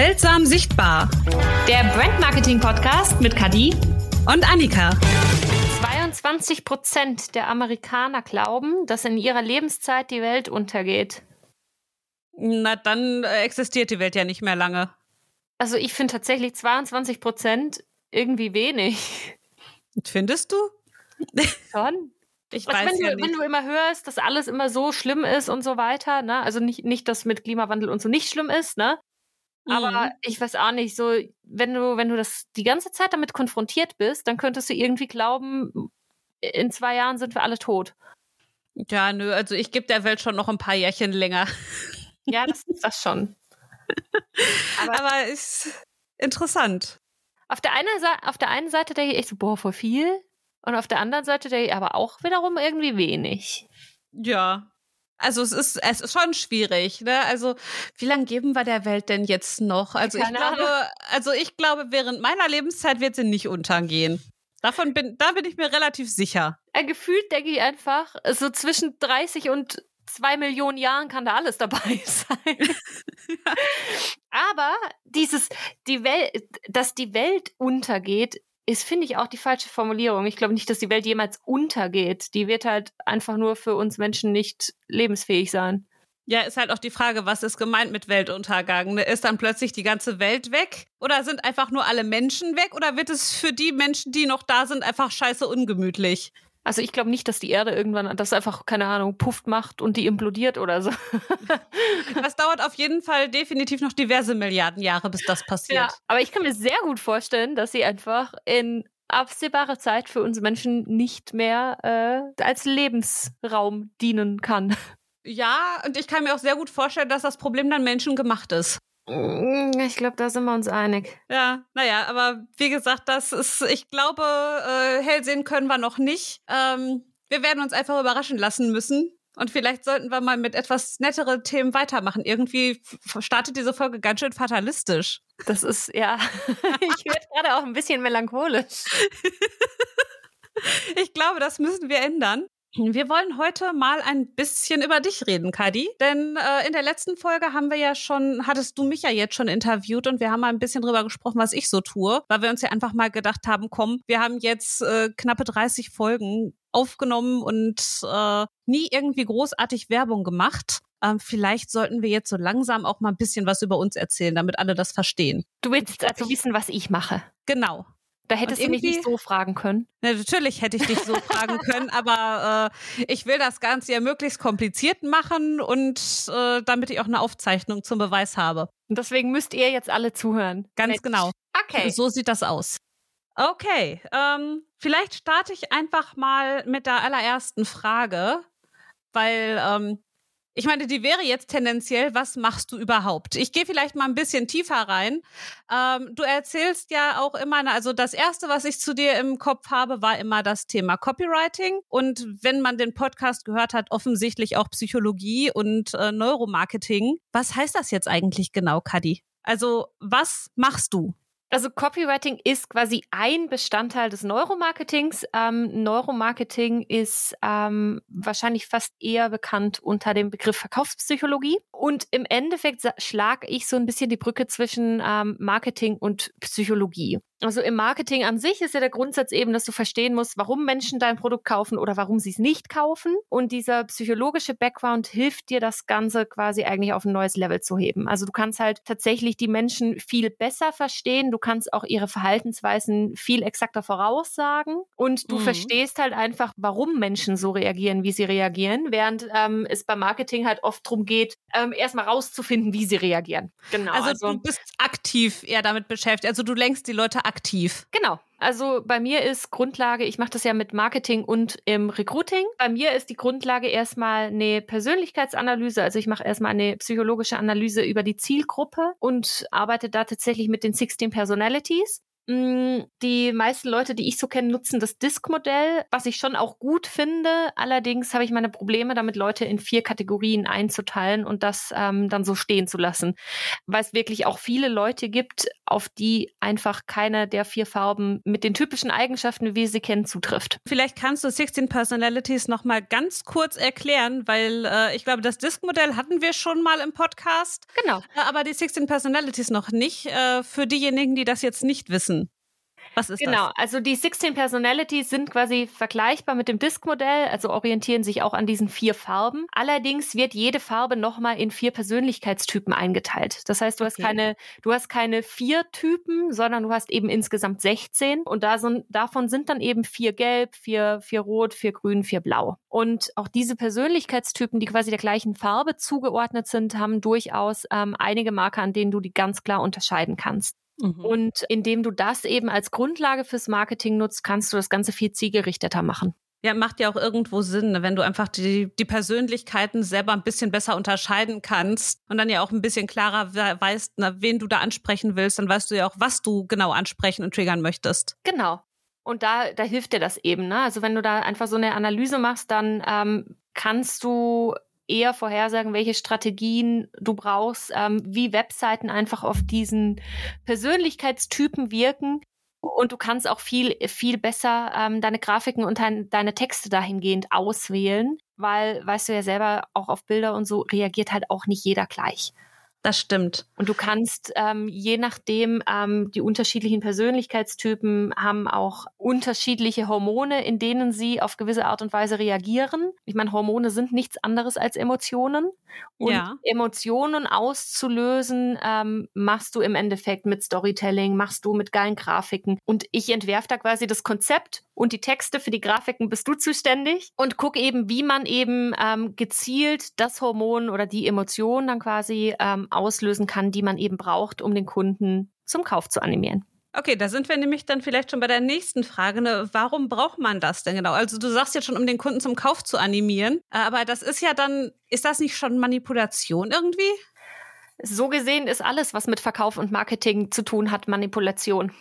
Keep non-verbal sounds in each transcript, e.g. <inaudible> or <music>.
Seltsam sichtbar. Der Brand Marketing Podcast mit Kadi und Annika. 22 Prozent der Amerikaner glauben, dass in ihrer Lebenszeit die Welt untergeht. Na, dann äh, existiert die Welt ja nicht mehr lange. Also ich finde tatsächlich 22 Prozent irgendwie wenig. Findest du? <laughs> Schon. Ich also weiß wenn, ja du, nicht. wenn du immer hörst, dass alles immer so schlimm ist und so weiter, ne? Also nicht, nicht, dass mit Klimawandel und so nicht schlimm ist, ne? Aber Mhm. ich weiß auch nicht, so, wenn du, wenn du das die ganze Zeit damit konfrontiert bist, dann könntest du irgendwie glauben, in zwei Jahren sind wir alle tot. Ja, nö, also ich gebe der Welt schon noch ein paar Jährchen länger. <laughs> Ja, das ist das schon. Aber- Aber ist interessant. Auf der, einen Seite, auf der einen Seite denke ich echt so, boah, voll viel. Und auf der anderen Seite denke ich aber auch wiederum irgendwie wenig. Ja. Also es ist, es ist schon schwierig, ne? Also, wie lange geben wir der Welt denn jetzt noch? Also ich Keine glaube, also ich glaube, während meiner Lebenszeit wird sie nicht untergehen. Davon bin, da bin ich mir relativ sicher. Äh, gefühlt denke ich einfach, so zwischen 30 und zwei Millionen Jahren kann da alles dabei <laughs> sein. <laughs> Aber dieses, die Welt, dass die Welt untergeht, ist, finde ich, auch die falsche Formulierung. Ich glaube nicht, dass die Welt jemals untergeht. Die wird halt einfach nur für uns Menschen nicht lebensfähig sein. Ja, ist halt auch die Frage, was ist gemeint mit Weltuntergang? Ne? Ist dann plötzlich die ganze Welt weg? Oder sind einfach nur alle Menschen weg? Oder wird es für die Menschen, die noch da sind, einfach scheiße ungemütlich? Also ich glaube nicht, dass die Erde irgendwann das einfach, keine Ahnung, pufft macht und die implodiert oder so. <laughs> Das dauert auf jeden Fall definitiv noch diverse Milliarden Jahre, bis das passiert. Ja, aber ich kann mir sehr gut vorstellen, dass sie einfach in absehbarer Zeit für uns Menschen nicht mehr äh, als Lebensraum dienen kann. Ja, und ich kann mir auch sehr gut vorstellen, dass das Problem dann menschengemacht ist. Ich glaube, da sind wir uns einig. Ja, naja, aber wie gesagt, das ist, ich glaube, äh, hell sehen können wir noch nicht. Ähm, wir werden uns einfach überraschen lassen müssen. Und vielleicht sollten wir mal mit etwas netteren Themen weitermachen. Irgendwie startet diese Folge ganz schön fatalistisch. Das ist, ja, <laughs> ich werde gerade auch ein bisschen melancholisch. <laughs> Ich glaube, das müssen wir ändern. Wir wollen heute mal ein bisschen über dich reden, Kadi. Denn äh, in der letzten Folge haben wir ja schon, hattest du mich ja jetzt schon interviewt und wir haben mal ein bisschen drüber gesprochen, was ich so tue, weil wir uns ja einfach mal gedacht haben, komm, wir haben jetzt äh, knappe 30 Folgen aufgenommen und äh, nie irgendwie großartig Werbung gemacht. Ähm, vielleicht sollten wir jetzt so langsam auch mal ein bisschen was über uns erzählen, damit alle das verstehen. Du willst also wissen, was ich mache. Genau. Da hättest du mich nicht so fragen können. Na, natürlich hätte ich dich so fragen <laughs> können, aber äh, ich will das Ganze ja möglichst kompliziert machen und äh, damit ich auch eine Aufzeichnung zum Beweis habe. Und deswegen müsst ihr jetzt alle zuhören. Ganz Mensch. genau. Okay. So sieht das aus. Okay, ähm, vielleicht starte ich einfach mal mit der allerersten Frage, weil ähm, ich meine, die wäre jetzt tendenziell, was machst du überhaupt? Ich gehe vielleicht mal ein bisschen tiefer rein. Ähm, du erzählst ja auch immer, also das Erste, was ich zu dir im Kopf habe, war immer das Thema Copywriting. Und wenn man den Podcast gehört hat, offensichtlich auch Psychologie und äh, Neuromarketing. Was heißt das jetzt eigentlich genau, Kadi? Also, was machst du? Also Copywriting ist quasi ein Bestandteil des Neuromarketings. Ähm, Neuromarketing ist ähm, wahrscheinlich fast eher bekannt unter dem Begriff Verkaufspsychologie. Und im Endeffekt schlage ich so ein bisschen die Brücke zwischen ähm, Marketing und Psychologie. Also im Marketing an sich ist ja der Grundsatz eben, dass du verstehen musst, warum Menschen dein Produkt kaufen oder warum sie es nicht kaufen. Und dieser psychologische Background hilft dir, das Ganze quasi eigentlich auf ein neues Level zu heben. Also du kannst halt tatsächlich die Menschen viel besser verstehen. Du kannst auch ihre Verhaltensweisen viel exakter voraussagen. Und du Mhm. verstehst halt einfach, warum Menschen so reagieren, wie sie reagieren. Während ähm, es beim Marketing halt oft darum geht, ähm, erstmal rauszufinden, wie sie reagieren. Genau. Also, du bist aktiv eher damit beschäftigt. Also du lenkst die Leute aktiv. Genau. Also bei mir ist Grundlage, ich mache das ja mit Marketing und im Recruiting. Bei mir ist die Grundlage erstmal eine Persönlichkeitsanalyse. Also ich mache erstmal eine psychologische Analyse über die Zielgruppe und arbeite da tatsächlich mit den 16 Personalities. Mm, die meisten Leute, die ich so kenne, nutzen das Disk-Modell, was ich schon auch gut finde. Allerdings habe ich meine Probleme damit, Leute in vier Kategorien einzuteilen und das ähm, dann so stehen zu lassen. Weil es wirklich auch viele Leute gibt, auf die einfach keine der vier Farben mit den typischen Eigenschaften, wie sie kennen, zutrifft. Vielleicht kannst du 16 Personalities nochmal ganz kurz erklären, weil äh, ich glaube, das Disk-Modell hatten wir schon mal im Podcast. Genau. Äh, aber die 16 Personalities noch nicht. Äh, für diejenigen, die das jetzt nicht wissen. Was ist genau, das? also die 16 Personalities sind quasi vergleichbar mit dem Disk-Modell, also orientieren sich auch an diesen vier Farben. Allerdings wird jede Farbe nochmal in vier Persönlichkeitstypen eingeteilt. Das heißt, du hast keine, du hast keine vier Typen, sondern du hast eben insgesamt 16 und da sind, davon sind dann eben vier gelb, vier, vier rot, vier grün, vier blau. Und auch diese Persönlichkeitstypen, die quasi der gleichen Farbe zugeordnet sind, haben durchaus ähm, einige Marker, an denen du die ganz klar unterscheiden kannst. Mhm. Und indem du das eben als Grundlage fürs Marketing nutzt, kannst du das Ganze viel zielgerichteter machen. Ja, macht ja auch irgendwo Sinn, ne? wenn du einfach die, die Persönlichkeiten selber ein bisschen besser unterscheiden kannst und dann ja auch ein bisschen klarer weißt, na, wen du da ansprechen willst, dann weißt du ja auch, was du genau ansprechen und triggern möchtest. Genau. Und da, da hilft dir das eben. Ne? Also wenn du da einfach so eine Analyse machst, dann ähm, kannst du eher vorhersagen, welche Strategien du brauchst, ähm, wie Webseiten einfach auf diesen Persönlichkeitstypen wirken. Und du kannst auch viel, viel besser ähm, deine Grafiken und dein, deine Texte dahingehend auswählen, weil, weißt du ja selber, auch auf Bilder und so reagiert halt auch nicht jeder gleich. Das stimmt. Und du kannst ähm, je nachdem, ähm, die unterschiedlichen Persönlichkeitstypen haben auch unterschiedliche Hormone, in denen sie auf gewisse Art und Weise reagieren. Ich meine, Hormone sind nichts anderes als Emotionen. Und ja. Emotionen auszulösen, ähm, machst du im Endeffekt mit Storytelling, machst du mit geilen Grafiken. Und ich entwerfe da quasi das Konzept und die Texte für die Grafiken bist du zuständig und guck eben, wie man eben ähm, gezielt das Hormon oder die Emotion dann quasi ähm, auslösen kann, die man eben braucht, um den Kunden zum Kauf zu animieren. Okay, da sind wir nämlich dann vielleicht schon bei der nächsten Frage. Ne? Warum braucht man das denn genau? Also du sagst jetzt schon, um den Kunden zum Kauf zu animieren, aber das ist ja dann, ist das nicht schon Manipulation irgendwie? So gesehen ist alles, was mit Verkauf und Marketing zu tun hat, Manipulation.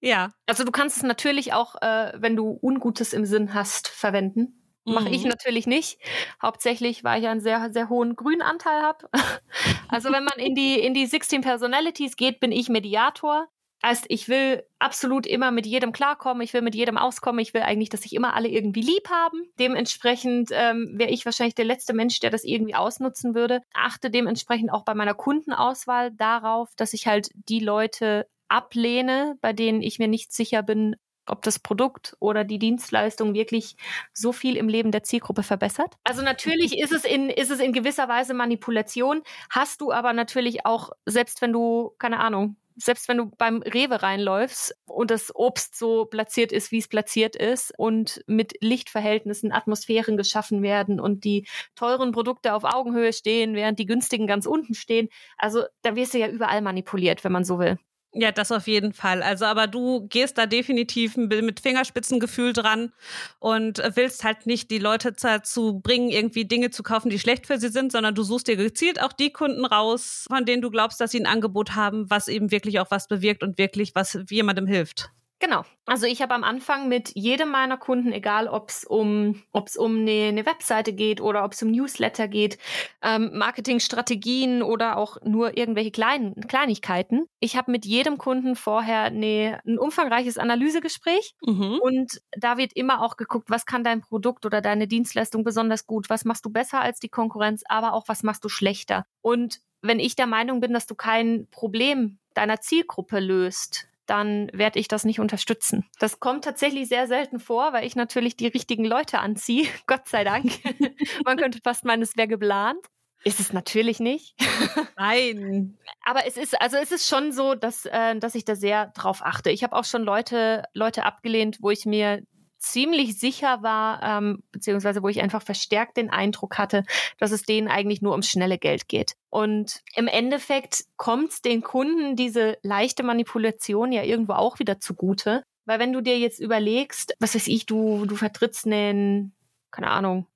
Ja. Also du kannst es natürlich auch, äh, wenn du Ungutes im Sinn hast, verwenden. Mhm. Mache ich natürlich nicht. Hauptsächlich, weil ich einen sehr, sehr hohen Grünanteil habe. <laughs> also wenn man in die, in die 16 Personalities geht, bin ich Mediator. Heißt, ich will absolut immer mit jedem klarkommen, ich will mit jedem auskommen, ich will eigentlich, dass sich immer alle irgendwie lieb haben. Dementsprechend ähm, wäre ich wahrscheinlich der letzte Mensch, der das irgendwie ausnutzen würde. Achte dementsprechend auch bei meiner Kundenauswahl darauf, dass ich halt die Leute ablehne, bei denen ich mir nicht sicher bin, ob das Produkt oder die Dienstleistung wirklich so viel im Leben der Zielgruppe verbessert. Also natürlich ist es in, ist es in gewisser Weise Manipulation, hast du aber natürlich auch, selbst wenn du, keine Ahnung, selbst wenn du beim Rewe reinläufst und das Obst so platziert ist, wie es platziert ist und mit Lichtverhältnissen Atmosphären geschaffen werden und die teuren Produkte auf Augenhöhe stehen, während die günstigen ganz unten stehen. Also da wirst du ja überall manipuliert, wenn man so will. Ja, das auf jeden Fall. Also, aber du gehst da definitiv mit Fingerspitzengefühl dran und willst halt nicht die Leute dazu bringen, irgendwie Dinge zu kaufen, die schlecht für sie sind, sondern du suchst dir gezielt auch die Kunden raus, von denen du glaubst, dass sie ein Angebot haben, was eben wirklich auch was bewirkt und wirklich was jemandem hilft. Genau. Also ich habe am Anfang mit jedem meiner Kunden, egal ob es um, ob's um eine, eine Webseite geht oder ob es um Newsletter geht, ähm, Marketingstrategien oder auch nur irgendwelche kleinen Kleinigkeiten. Ich habe mit jedem Kunden vorher eine, ein umfangreiches Analysegespräch mhm. und da wird immer auch geguckt, was kann dein Produkt oder deine Dienstleistung besonders gut, was machst du besser als die Konkurrenz, aber auch was machst du schlechter. Und wenn ich der Meinung bin, dass du kein Problem deiner Zielgruppe löst, dann werde ich das nicht unterstützen. Das kommt tatsächlich sehr selten vor, weil ich natürlich die richtigen Leute anziehe. <laughs> Gott sei Dank. <laughs> Man könnte fast meinen, es wäre geplant. Ist es natürlich nicht. <laughs> Nein. Aber es ist, also es ist schon so, dass, äh, dass ich da sehr drauf achte. Ich habe auch schon Leute, Leute abgelehnt, wo ich mir ziemlich sicher war, ähm, beziehungsweise wo ich einfach verstärkt den Eindruck hatte, dass es denen eigentlich nur ums schnelle Geld geht. Und im Endeffekt kommt den Kunden diese leichte Manipulation ja irgendwo auch wieder zugute. Weil wenn du dir jetzt überlegst, was weiß ich, du, du vertrittst einen, keine Ahnung,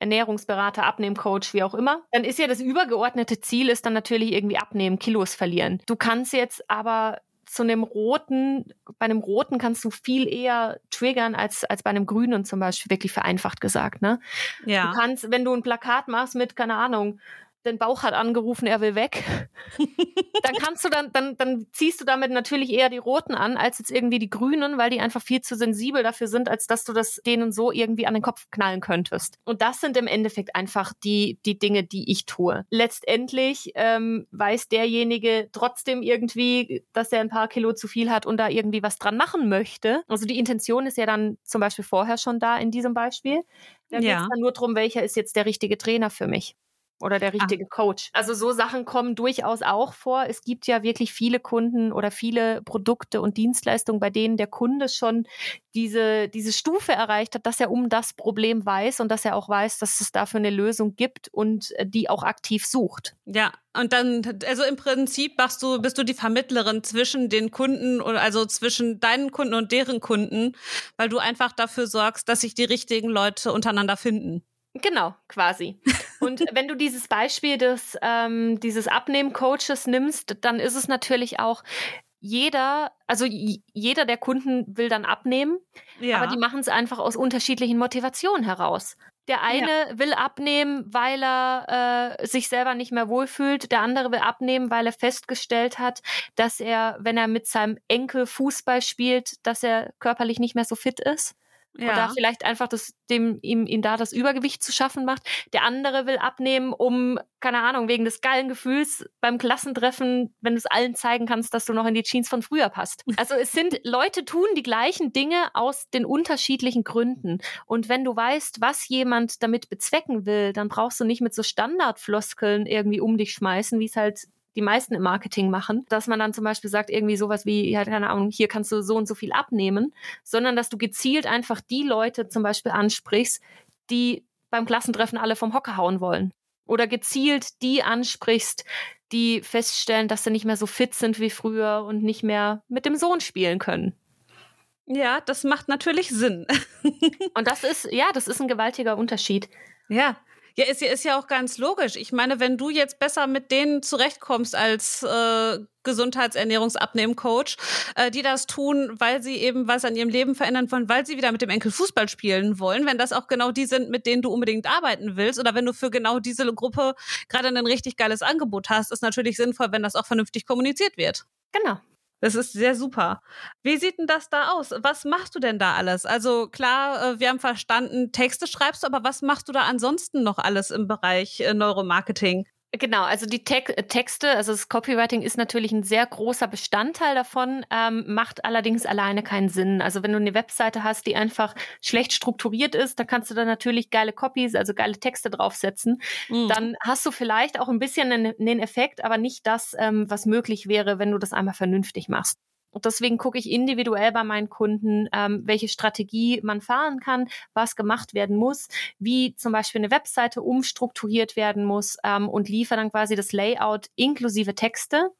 Ernährungsberater, Abnehmcoach, wie auch immer, dann ist ja das übergeordnete Ziel ist dann natürlich irgendwie abnehmen, Kilos verlieren. Du kannst jetzt aber zu einem roten, bei einem roten kannst du viel eher triggern als, als bei einem grünen zum Beispiel, wirklich vereinfacht gesagt, ne? Ja. Du kannst, wenn du ein Plakat machst mit, keine Ahnung, den Bauch hat angerufen, er will weg, <laughs> dann kannst du dann, dann, dann ziehst du damit natürlich eher die Roten an, als jetzt irgendwie die Grünen, weil die einfach viel zu sensibel dafür sind, als dass du das denen so irgendwie an den Kopf knallen könntest. Und das sind im Endeffekt einfach die, die Dinge, die ich tue. Letztendlich ähm, weiß derjenige trotzdem irgendwie, dass er ein paar Kilo zu viel hat und da irgendwie was dran machen möchte. Also die Intention ist ja dann zum Beispiel vorher schon da in diesem Beispiel. Da ja. geht es dann nur darum, welcher ist jetzt der richtige Trainer für mich oder der ah. richtige ah. Coach. Also so Sachen kommen durchaus auch vor. Es gibt ja wirklich viele Kunden oder viele Produkte und Dienstleistungen, bei denen der Kunde schon diese, diese Stufe erreicht hat, dass er um das Problem weiß und dass er auch weiß, dass es dafür eine Lösung gibt und äh, die auch aktiv sucht. Ja, und dann, also im Prinzip machst du, bist du die Vermittlerin zwischen den Kunden oder also zwischen deinen Kunden und deren Kunden, weil du einfach dafür sorgst, dass sich die richtigen Leute untereinander finden. Genau, quasi. Und <laughs> wenn du dieses Beispiel des ähm, dieses Abnehmen-Coaches nimmst, dann ist es natürlich auch jeder, also jeder der Kunden will dann abnehmen, ja. aber die machen es einfach aus unterschiedlichen Motivationen heraus. Der eine ja. will abnehmen, weil er äh, sich selber nicht mehr wohlfühlt. Der andere will abnehmen, weil er festgestellt hat, dass er, wenn er mit seinem Enkel Fußball spielt, dass er körperlich nicht mehr so fit ist ja. oder vielleicht einfach das, dem, ihm, ihm da das Übergewicht zu schaffen macht. Der andere will abnehmen, um, keine Ahnung, wegen des geilen Gefühls beim Klassentreffen, wenn du es allen zeigen kannst, dass du noch in die Jeans von früher passt. <laughs> Also es sind, Leute tun die gleichen Dinge aus den unterschiedlichen Gründen. Und wenn du weißt, was jemand damit bezwecken will, dann brauchst du nicht mit so Standardfloskeln irgendwie um dich schmeißen, wie es halt die meisten im Marketing machen, dass man dann zum Beispiel sagt, irgendwie sowas wie, ja, keine Ahnung, hier kannst du so und so viel abnehmen, sondern dass du gezielt einfach die Leute zum Beispiel ansprichst, die beim Klassentreffen alle vom Hocker hauen wollen. Oder gezielt die ansprichst, die feststellen, dass sie nicht mehr so fit sind wie früher und nicht mehr mit dem Sohn spielen können. Ja, das macht natürlich Sinn. <laughs> und das ist, ja, das ist ein gewaltiger Unterschied. Ja, ja, ist, ist ja auch ganz logisch. Ich meine, wenn du jetzt besser mit denen zurechtkommst als äh, Gesundheitsernährungsabnehmen-Coach, äh, die das tun, weil sie eben was an ihrem Leben verändern wollen, weil sie wieder mit dem Enkel Fußball spielen wollen, wenn das auch genau die sind, mit denen du unbedingt arbeiten willst oder wenn du für genau diese Gruppe gerade ein richtig geiles Angebot hast, ist natürlich sinnvoll, wenn das auch vernünftig kommuniziert wird. Genau. Das ist sehr super. Wie sieht denn das da aus? Was machst du denn da alles? Also klar, äh, wir haben verstanden, Texte schreibst du, aber was machst du da ansonsten noch alles im Bereich äh, Neuromarketing? Genau, also die Te Texte, also das Copywriting ist natürlich ein sehr großer Bestandteil davon, ähm, macht allerdings alleine keinen Sinn. Also wenn du eine Webseite hast, die einfach schlecht strukturiert ist, dann kannst du da natürlich geile Copies, also geile Texte draufsetzen. Mhm. Dann hast du vielleicht auch ein bisschen einen, einen Effekt, aber nicht das, ähm, was möglich wäre, wenn du das einmal vernünftig machst. Und deswegen gucke ich individuell bei meinen Kunden, ähm, welche Strategie man fahren kann, was gemacht werden muss, wie zum Beispiel eine Webseite umstrukturiert werden muss ähm, und liefere dann quasi das Layout inklusive Texte.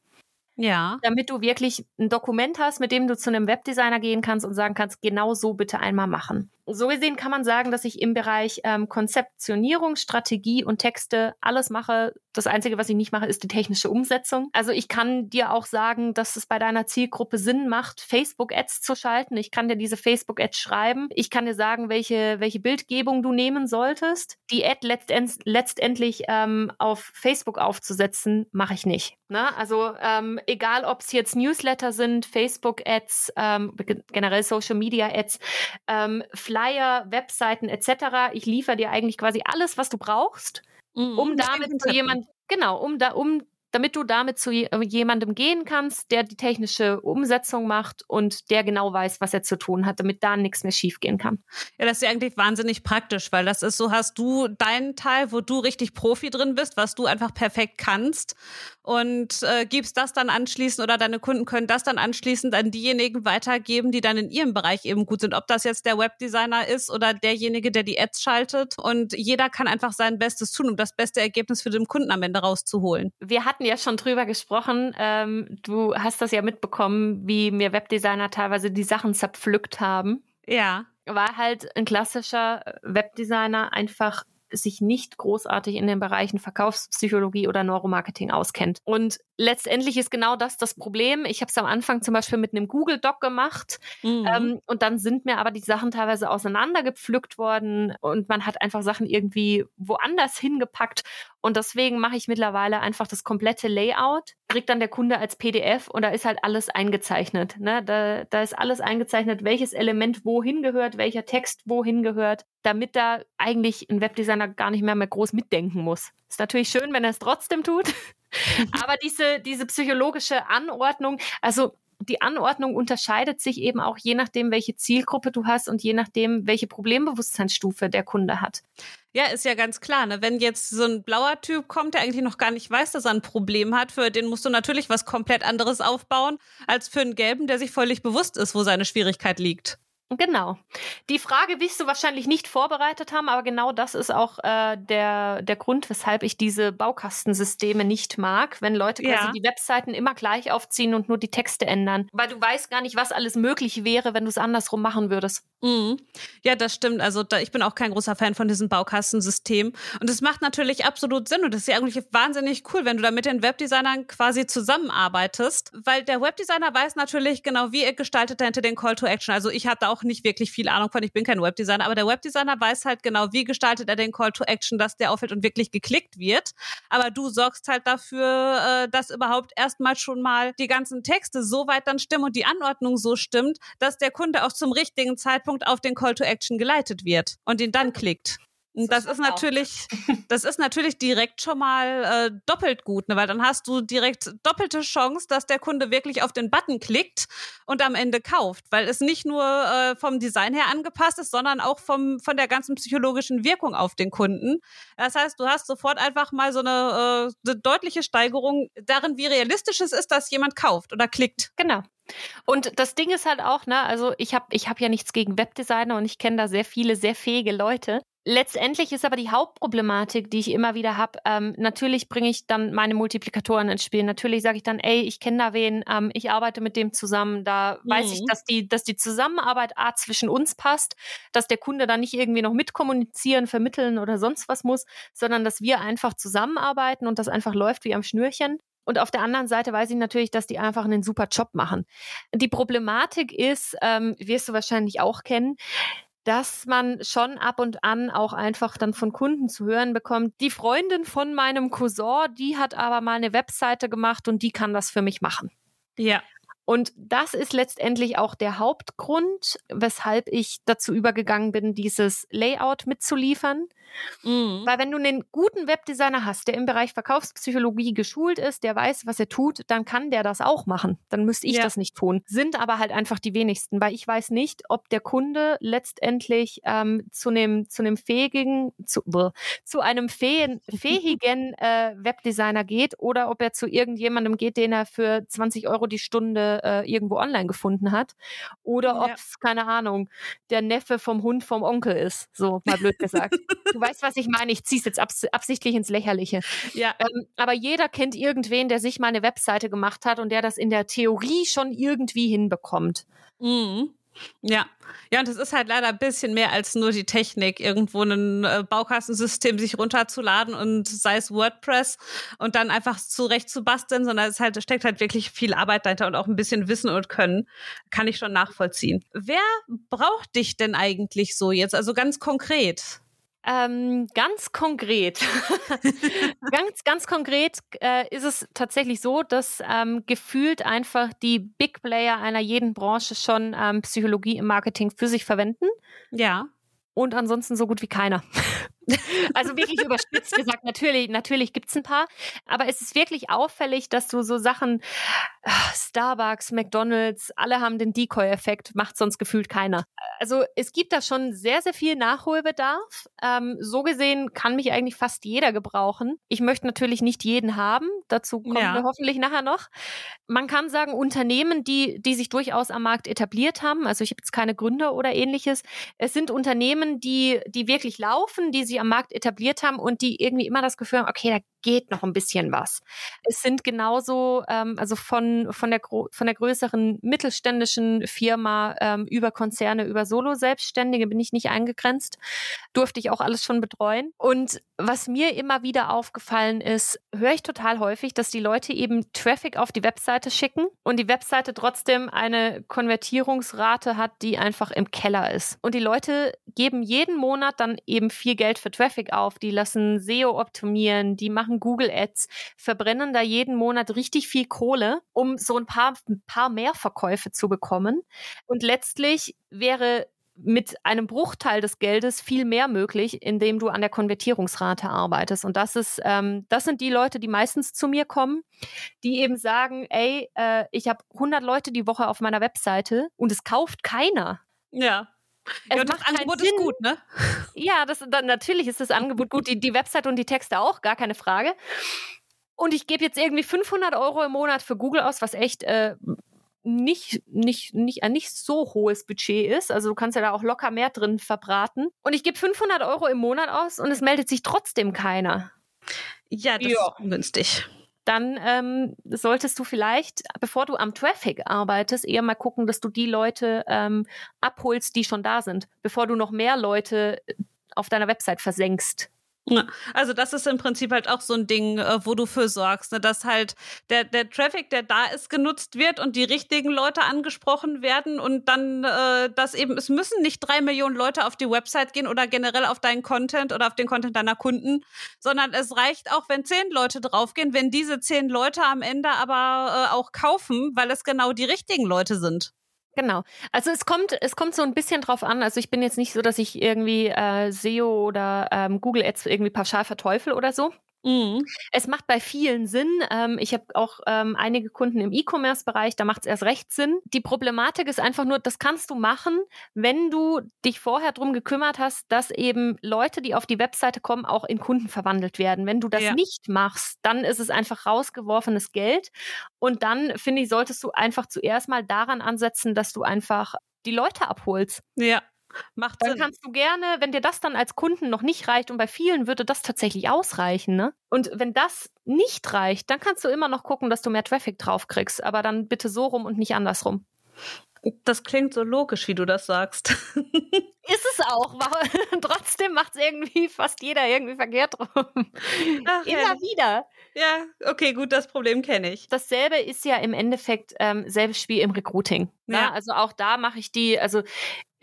Ja. Damit du wirklich ein Dokument hast, mit dem du zu einem Webdesigner gehen kannst und sagen kannst, genau so bitte einmal machen so gesehen kann man sagen, dass ich im Bereich ähm, Konzeptionierung, Strategie und Texte alles mache. Das Einzige, was ich nicht mache, ist die technische Umsetzung. Also ich kann dir auch sagen, dass es bei deiner Zielgruppe Sinn macht, Facebook-Ads zu schalten. Ich kann dir diese Facebook-Ads schreiben. Ich kann dir sagen, welche, welche Bildgebung du nehmen solltest. Die Ad letztend, letztendlich ähm, auf Facebook aufzusetzen, mache ich nicht. Ne? Also ähm, egal, ob es jetzt Newsletter sind, Facebook-Ads, ähm, generell Social-Media-Ads, ähm, Flyer, Webseiten etc. Ich liefere dir eigentlich quasi alles, was du brauchst, mhm. um damit zu jemand, genau, um da, um damit du damit zu jemandem gehen kannst, der die technische Umsetzung macht und der genau weiß, was er zu tun hat, damit da nichts mehr schiefgehen kann. Ja, das ist ja eigentlich wahnsinnig praktisch, weil das ist so, hast du deinen Teil, wo du richtig Profi drin bist, was du einfach perfekt kannst und äh, gibst das dann anschließend oder deine Kunden können das dann anschließend an diejenigen weitergeben, die dann in ihrem Bereich eben gut sind. Ob das jetzt der Webdesigner ist oder derjenige, der die Ads schaltet. Und jeder kann einfach sein Bestes tun, um das beste Ergebnis für den Kunden am Ende rauszuholen. Wir hatten ja schon drüber gesprochen. Ähm, du hast das ja mitbekommen, wie mir Webdesigner teilweise die Sachen zerpflückt haben. Ja. War halt ein klassischer Webdesigner einfach sich nicht großartig in den Bereichen Verkaufspsychologie oder Neuromarketing auskennt. Und letztendlich ist genau das das Problem. Ich habe es am Anfang zum Beispiel mit einem Google Doc gemacht mhm. ähm, und dann sind mir aber die Sachen teilweise auseinandergepflückt worden und man hat einfach Sachen irgendwie woanders hingepackt und deswegen mache ich mittlerweile einfach das komplette Layout, kriegt dann der Kunde als PDF und da ist halt alles eingezeichnet. Ne? Da, da ist alles eingezeichnet, welches Element wohin gehört, welcher Text wohin gehört, damit da eigentlich ein Webdesigner gar nicht mehr, mehr groß mitdenken muss. Ist natürlich schön, wenn er es trotzdem tut. <laughs> Aber diese, diese psychologische Anordnung, also die Anordnung unterscheidet sich eben auch je nachdem, welche Zielgruppe du hast und je nachdem, welche Problembewusstseinsstufe der Kunde hat. Ja, ist ja ganz klar. Ne? Wenn jetzt so ein blauer Typ kommt, der eigentlich noch gar nicht weiß, dass er ein Problem hat, für den musst du natürlich was komplett anderes aufbauen, als für einen gelben, der sich völlig bewusst ist, wo seine Schwierigkeit liegt. Genau. Die Frage wirst du wahrscheinlich nicht vorbereitet haben, aber genau das ist auch äh, der, der Grund, weshalb ich diese Baukastensysteme nicht mag, wenn Leute quasi ja. die Webseiten immer gleich aufziehen und nur die Texte ändern, weil du weißt gar nicht, was alles möglich wäre, wenn du es andersrum machen würdest. Mhm. Ja, das stimmt. Also da, ich bin auch kein großer Fan von diesem Baukastensystem. Und es macht natürlich absolut Sinn und das ist ja eigentlich wahnsinnig cool, wenn du da mit den Webdesignern quasi zusammenarbeitest, weil der Webdesigner weiß natürlich genau, wie er gestaltet hinter den Call to Action. Also ich habe da auch nicht wirklich viel Ahnung von, ich bin kein Webdesigner, aber der Webdesigner weiß halt genau, wie gestaltet er den Call to Action, dass der auffällt und wirklich geklickt wird. Aber du sorgst halt dafür, äh, dass überhaupt erstmal schon mal die ganzen Texte so weit dann stimmen und die Anordnung so stimmt, dass der Kunde auch zum richtigen Zeitpunkt auf den Call to Action geleitet wird und ihn dann klickt. Und das ist natürlich, das ist natürlich direkt schon mal äh, doppelt gut, ne? weil dann hast du direkt doppelte Chance, dass der Kunde wirklich auf den Button klickt und am Ende kauft, weil es nicht nur äh, vom Design her angepasst ist, sondern auch vom, von der ganzen psychologischen Wirkung auf den Kunden. Das heißt, du hast sofort einfach mal so eine, äh, eine deutliche Steigerung darin, wie realistisch es ist, dass jemand kauft oder klickt. Genau. Und das Ding ist halt auch, ne, also ich habe ich hab ja nichts gegen Webdesigner und ich kenne da sehr viele, sehr fähige Leute. Letztendlich ist aber die Hauptproblematik, die ich immer wieder habe, ähm, natürlich bringe ich dann meine Multiplikatoren ins Spiel. Natürlich sage ich dann, ey, ich kenne da wen, ähm, ich arbeite mit dem zusammen, da mhm. weiß ich, mhm. dass die, dass die Zusammenarbeit A zwischen uns passt, dass der Kunde da nicht irgendwie noch mitkommunizieren, vermitteln oder sonst was muss, sondern dass wir einfach zusammenarbeiten und das einfach läuft wie am Schnürchen. Und auf der anderen Seite weiß ich natürlich, dass die einfach einen super Job machen. Die Problematik ist, ähm, wirst du wahrscheinlich auch kennen, dass man schon ab und an auch einfach dann von Kunden zu hören bekommt, die Freundin von meinem Cousin, die hat aber mal eine Webseite gemacht und die kann das für mich machen. Ja. Und das ist letztendlich auch der Hauptgrund, weshalb ich dazu übergegangen bin, dieses Layout mitzuliefern. Mhm. Weil wenn du einen guten Webdesigner hast, der im Bereich Verkaufspsychologie geschult ist, der weiß, was er tut, dann kann der das auch machen. Dann müsste ich ja. das nicht tun. Sind aber halt einfach die wenigsten, weil ich weiß nicht, ob der Kunde letztendlich ähm, zu einem zu einem fähigen zu, <laughs> zu einem fähigen, fähigen äh, Webdesigner geht oder ob er zu irgendjemandem geht, den er für 20 Euro die Stunde äh, irgendwo online gefunden hat oder ob es keine Ahnung der Neffe vom Hund vom Onkel ist, so mal blöd gesagt. Du <laughs> weißt, was ich meine. Ich ziehe es jetzt abs absichtlich ins Lächerliche. Ja. Ähm, aber jeder kennt irgendwen, der sich mal eine Webseite gemacht hat und der das in der Theorie schon irgendwie hinbekommt. Mhm. Ja, ja, und es ist halt leider ein bisschen mehr als nur die Technik, irgendwo ein äh, Baukastensystem sich runterzuladen und sei es WordPress und dann einfach zurecht zu basteln, sondern es halt, steckt halt wirklich viel Arbeit dahinter und auch ein bisschen Wissen und Können. Kann ich schon nachvollziehen. Wer braucht dich denn eigentlich so jetzt? Also ganz konkret. Ähm, ganz konkret, <laughs> ganz, ganz konkret äh, ist es tatsächlich so, dass ähm, gefühlt einfach die Big Player einer jeden Branche schon ähm, Psychologie im Marketing für sich verwenden. Ja. Und ansonsten so gut wie keiner. Also wirklich überspitzt gesagt, natürlich, natürlich gibt es ein paar, aber es ist wirklich auffällig, dass du so Sachen, ah, Starbucks, McDonalds, alle haben den Decoy-Effekt, macht sonst gefühlt keiner. Also es gibt da schon sehr, sehr viel Nachholbedarf. Ähm, so gesehen kann mich eigentlich fast jeder gebrauchen. Ich möchte natürlich nicht jeden haben, dazu kommen ja. wir hoffentlich nachher noch. Man kann sagen, Unternehmen, die, die sich durchaus am Markt etabliert haben, also ich habe jetzt keine Gründer oder ähnliches, es sind Unternehmen, die, die wirklich laufen, die sich am Markt etabliert haben und die irgendwie immer das Gefühl haben, okay, da geht noch ein bisschen was. Es sind genauso, ähm, also von, von, der, von der größeren mittelständischen Firma ähm, über Konzerne, über Solo-Selbstständige bin ich nicht eingegrenzt, durfte ich auch alles schon betreuen. Und was mir immer wieder aufgefallen ist, höre ich total häufig, dass die Leute eben Traffic auf die Webseite schicken und die Webseite trotzdem eine Konvertierungsrate hat, die einfach im Keller ist. Und die Leute geben jeden Monat dann eben viel Geld für Traffic auf, die lassen SEO optimieren, die machen machen Google Ads, verbrennen da jeden Monat richtig viel Kohle, um so ein paar, ein paar mehr Verkäufe zu bekommen. Und letztlich wäre mit einem Bruchteil des Geldes viel mehr möglich, indem du an der Konvertierungsrate arbeitest. Und das ist, ähm, das sind die Leute, die meistens zu mir kommen, die eben sagen, ey, äh, ich habe 100 Leute die Woche auf meiner Webseite und es kauft keiner. Ja. Es ja, das Angebot Sinn. ist gut, ne? Ja, das, dann, natürlich ist das Angebot gut. Die, die Website und die Texte auch, gar keine Frage. Und ich gebe jetzt irgendwie 500 Euro im Monat für Google aus, was echt äh, nicht, nicht, nicht, ein nicht so hohes Budget ist. Also du kannst ja da auch locker mehr drin verbraten. Und ich gebe 500 Euro im Monat aus und es meldet sich trotzdem keiner. Ja, das ja. ist ungünstig dann ähm, solltest du vielleicht, bevor du am Traffic arbeitest, eher mal gucken, dass du die Leute ähm, abholst, die schon da sind, bevor du noch mehr Leute auf deiner Website versenkst. Also das ist im Prinzip halt auch so ein Ding, äh, wo du für sorgst, ne? dass halt der, der Traffic, der da ist, genutzt wird und die richtigen Leute angesprochen werden und dann, äh, dass eben, es müssen nicht drei Millionen Leute auf die Website gehen oder generell auf deinen Content oder auf den Content deiner Kunden, sondern es reicht auch, wenn zehn Leute draufgehen, wenn diese zehn Leute am Ende aber äh, auch kaufen, weil es genau die richtigen Leute sind. Genau. Also es kommt, es kommt so ein bisschen drauf an. Also ich bin jetzt nicht so, dass ich irgendwie äh, SEO oder ähm, Google Ads irgendwie pauschal verteufel oder so. Mhm. Es macht bei vielen Sinn. Ähm, ich habe auch ähm, einige Kunden im E-Commerce-Bereich, da macht es erst recht Sinn. Die Problematik ist einfach nur, das kannst du machen, wenn du dich vorher darum gekümmert hast, dass eben Leute, die auf die Webseite kommen, auch in Kunden verwandelt werden. Wenn du das ja. nicht machst, dann ist es einfach rausgeworfenes Geld. Und dann, finde ich, solltest du einfach zuerst mal daran ansetzen, dass du einfach die Leute abholst. Ja. Macht dann Sinn. kannst du gerne, wenn dir das dann als Kunden noch nicht reicht und bei vielen würde das tatsächlich ausreichen, ne? Und wenn das nicht reicht, dann kannst du immer noch gucken, dass du mehr Traffic draufkriegst, aber dann bitte so rum und nicht andersrum. Das klingt so logisch, wie du das sagst. <laughs> Ist es auch. <laughs> Trotzdem macht es irgendwie fast jeder irgendwie verkehrt rum. Ach, Immer ja. wieder. Ja, okay, gut, das Problem kenne ich. Dasselbe ist ja im Endeffekt ähm, selbes Spiel im Recruiting. Ne? Ja. Also auch da mache ich die, also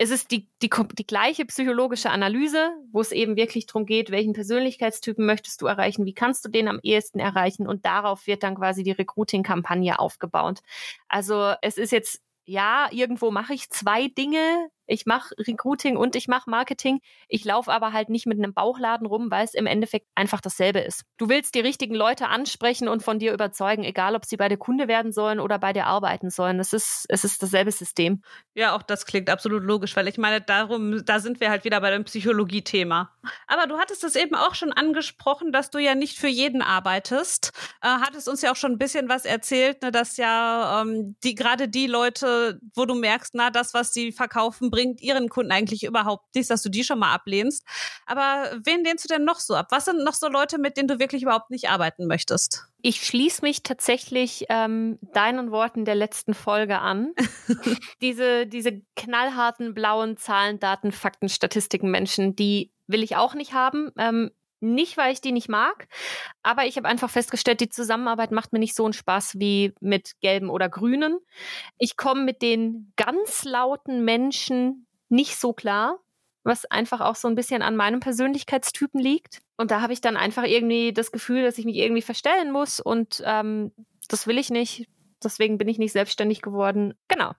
es ist die, die, die gleiche psychologische Analyse, wo es eben wirklich darum geht, welchen Persönlichkeitstypen möchtest du erreichen, wie kannst du den am ehesten erreichen und darauf wird dann quasi die Recruiting-Kampagne aufgebaut. Also es ist jetzt ja, irgendwo mache ich zwei Dinge ich mache Recruiting und ich mache Marketing. Ich laufe aber halt nicht mit einem Bauchladen rum, weil es im Endeffekt einfach dasselbe ist. Du willst die richtigen Leute ansprechen und von dir überzeugen, egal ob sie bei der Kunde werden sollen oder bei dir arbeiten sollen. Es ist, es ist dasselbe System. Ja, auch das klingt absolut logisch, weil ich meine, darum, da sind wir halt wieder bei dem Psychologie-Thema. Aber du hattest es eben auch schon angesprochen, dass du ja nicht für jeden arbeitest. Äh, hattest uns ja auch schon ein bisschen was erzählt, ne, dass ja ähm, die gerade die Leute, wo du merkst, na, das, was sie verkaufen, bringt ihren Kunden eigentlich überhaupt nichts, dass du die schon mal ablehnst. Aber wen lehnst du denn noch so ab? Was sind noch so Leute, mit denen du wirklich überhaupt nicht arbeiten möchtest? Ich schließe mich tatsächlich ähm, deinen Worten der letzten Folge an. <laughs> diese, diese knallharten blauen Zahlen, Daten, Fakten, Statistiken Menschen, die will ich auch nicht haben. Ähm, nicht, weil ich die nicht mag, aber ich habe einfach festgestellt, die Zusammenarbeit macht mir nicht so einen Spaß wie mit gelben oder grünen. Ich komme mit den ganz lauten Menschen nicht so klar, was einfach auch so ein bisschen an meinem Persönlichkeitstypen liegt. Und da habe ich dann einfach irgendwie das Gefühl, dass ich mich irgendwie verstellen muss und ähm, das will ich nicht. Deswegen bin ich nicht selbstständig geworden. Genau.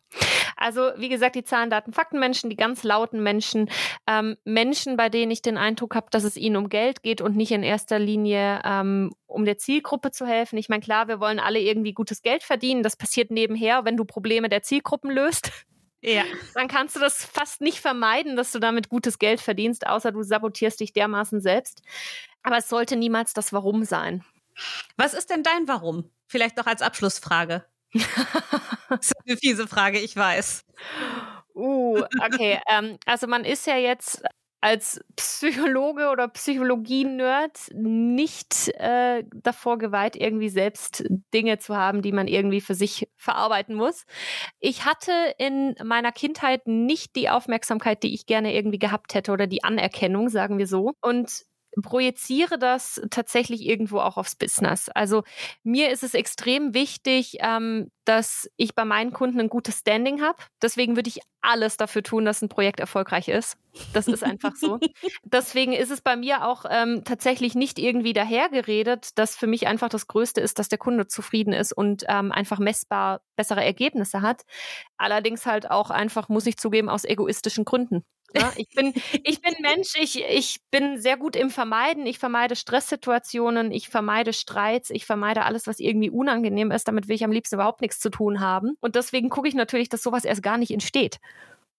Also, wie gesagt, die Zahlen, Daten, Fakten-Menschen, die ganz lauten Menschen, ähm, Menschen, bei denen ich den Eindruck habe, dass es ihnen um Geld geht und nicht in erster Linie ähm, um der Zielgruppe zu helfen. Ich meine, klar, wir wollen alle irgendwie gutes Geld verdienen. Das passiert nebenher, wenn du Probleme der Zielgruppen löst. Ja. Dann kannst du das fast nicht vermeiden, dass du damit gutes Geld verdienst, außer du sabotierst dich dermaßen selbst. Aber es sollte niemals das Warum sein. Was ist denn dein Warum? Vielleicht noch als Abschlussfrage. <laughs> das ist eine fiese Frage, ich weiß. Uh, okay. <laughs> ähm, also man ist ja jetzt als Psychologe oder Psychologie-Nerd nicht äh, davor geweiht, irgendwie selbst Dinge zu haben, die man irgendwie für sich verarbeiten muss. Ich hatte in meiner Kindheit nicht die Aufmerksamkeit, die ich gerne irgendwie gehabt hätte oder die Anerkennung, sagen wir so. Und projiziere das tatsächlich irgendwo auch aufs Business. Also mir ist es extrem wichtig, ähm, dass ich bei meinen Kunden ein gutes Standing habe. Deswegen würde ich alles dafür tun, dass ein Projekt erfolgreich ist. Das ist einfach so. <laughs> Deswegen ist es bei mir auch ähm, tatsächlich nicht irgendwie dahergeredet, dass für mich einfach das Größte ist, dass der Kunde zufrieden ist und ähm, einfach messbar bessere Ergebnisse hat. Allerdings halt auch einfach, muss ich zugeben, aus egoistischen Gründen. Ja, ich bin, ich bin Mensch, ich, ich bin sehr gut im Vermeiden. Ich vermeide Stresssituationen, ich vermeide Streits, ich vermeide alles, was irgendwie unangenehm ist. Damit will ich am liebsten überhaupt nichts zu tun haben. Und deswegen gucke ich natürlich, dass sowas erst gar nicht entsteht.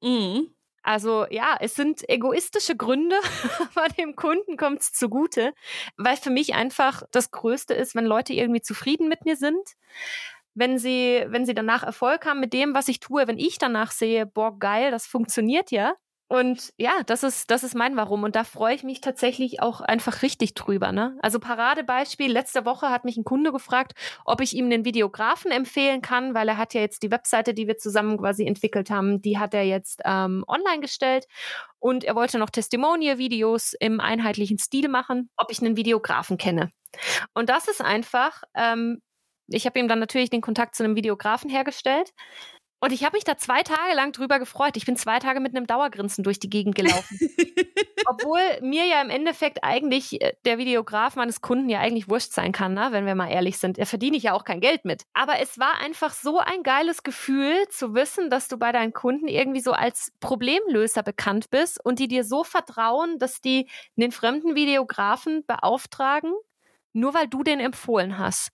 Mhm. Also ja, es sind egoistische Gründe, <laughs> aber dem Kunden kommt es zugute, weil für mich einfach das Größte ist, wenn Leute irgendwie zufrieden mit mir sind wenn sie, wenn sie danach Erfolg haben mit dem, was ich tue, wenn ich danach sehe, boah, geil, das funktioniert ja, und ja, das ist, das ist mein Warum. Und da freue ich mich tatsächlich auch einfach richtig drüber. Ne? Also Paradebeispiel, letzte Woche hat mich ein Kunde gefragt, ob ich ihm den Videografen empfehlen kann, weil er hat ja jetzt die Webseite, die wir zusammen quasi entwickelt haben, die hat er jetzt ähm, online gestellt. Und er wollte noch Testimonial-Videos im einheitlichen Stil machen, ob ich einen Videografen kenne. Und das ist einfach, ähm, ich habe ihm dann natürlich den Kontakt zu einem Videografen hergestellt. Und ich habe mich da zwei Tage lang drüber gefreut. Ich bin zwei Tage mit einem Dauergrinsen durch die Gegend gelaufen. <laughs> Obwohl mir ja im Endeffekt eigentlich äh, der Videograf meines Kunden ja eigentlich wurscht sein kann, ne? wenn wir mal ehrlich sind. Er verdiene ich ja auch kein Geld mit. Aber es war einfach so ein geiles Gefühl zu wissen, dass du bei deinen Kunden irgendwie so als Problemlöser bekannt bist und die dir so vertrauen, dass die einen fremden Videografen beauftragen, nur weil du den empfohlen hast.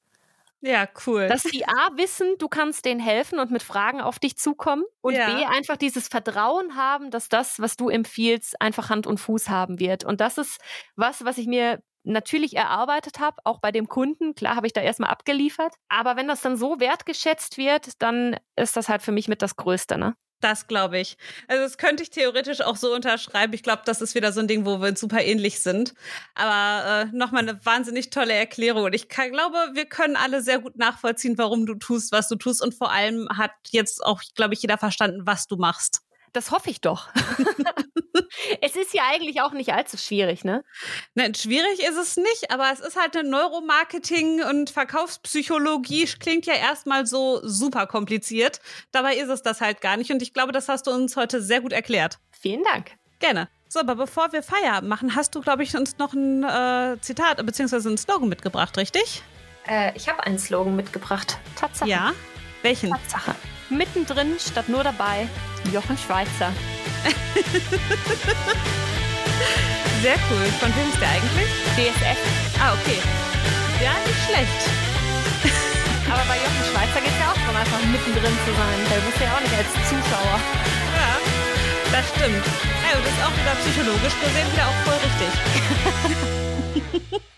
Ja, cool. Dass die A wissen, du kannst denen helfen und mit Fragen auf dich zukommen und ja. B einfach dieses Vertrauen haben, dass das, was du empfiehlst, einfach Hand und Fuß haben wird. Und das ist was, was ich mir natürlich erarbeitet habe, auch bei dem Kunden. Klar habe ich da erstmal abgeliefert. Aber wenn das dann so wertgeschätzt wird, dann ist das halt für mich mit das Größte, ne? Das glaube ich. Also das könnte ich theoretisch auch so unterschreiben. Ich glaube, das ist wieder so ein Ding, wo wir super ähnlich sind. Aber äh, nochmal eine wahnsinnig tolle Erklärung. Und ich kann, glaube, wir können alle sehr gut nachvollziehen, warum du tust, was du tust. Und vor allem hat jetzt auch, glaube ich, jeder verstanden, was du machst. Das hoffe ich doch. <laughs> es ist ja eigentlich auch nicht allzu schwierig, ne? Nein, schwierig ist es nicht, aber es ist halt eine Neuromarketing und Verkaufspsychologie klingt ja erstmal so super kompliziert. Dabei ist es das halt gar nicht und ich glaube, das hast du uns heute sehr gut erklärt. Vielen Dank. Gerne. So, aber bevor wir Feierabend machen, hast du, glaube ich, uns noch ein äh, Zitat bzw. einen Slogan mitgebracht, richtig? Äh, ich habe einen Slogan mitgebracht. Tatsache. Ja. Welchen? Tatsache. Mittendrin statt nur dabei, Jochen Schweizer. <laughs> Sehr cool. Von wem ist der eigentlich? DSF. Ah, okay. Ja, nicht schlecht. <laughs> Aber bei Jochen Schweizer geht es ja auch darum, einfach mittendrin zu sein. Der muss ja auch nicht als Zuschauer. Ja, das stimmt. Ja, das ist auch wieder psychologisch gesehen wieder auch voll richtig. <laughs>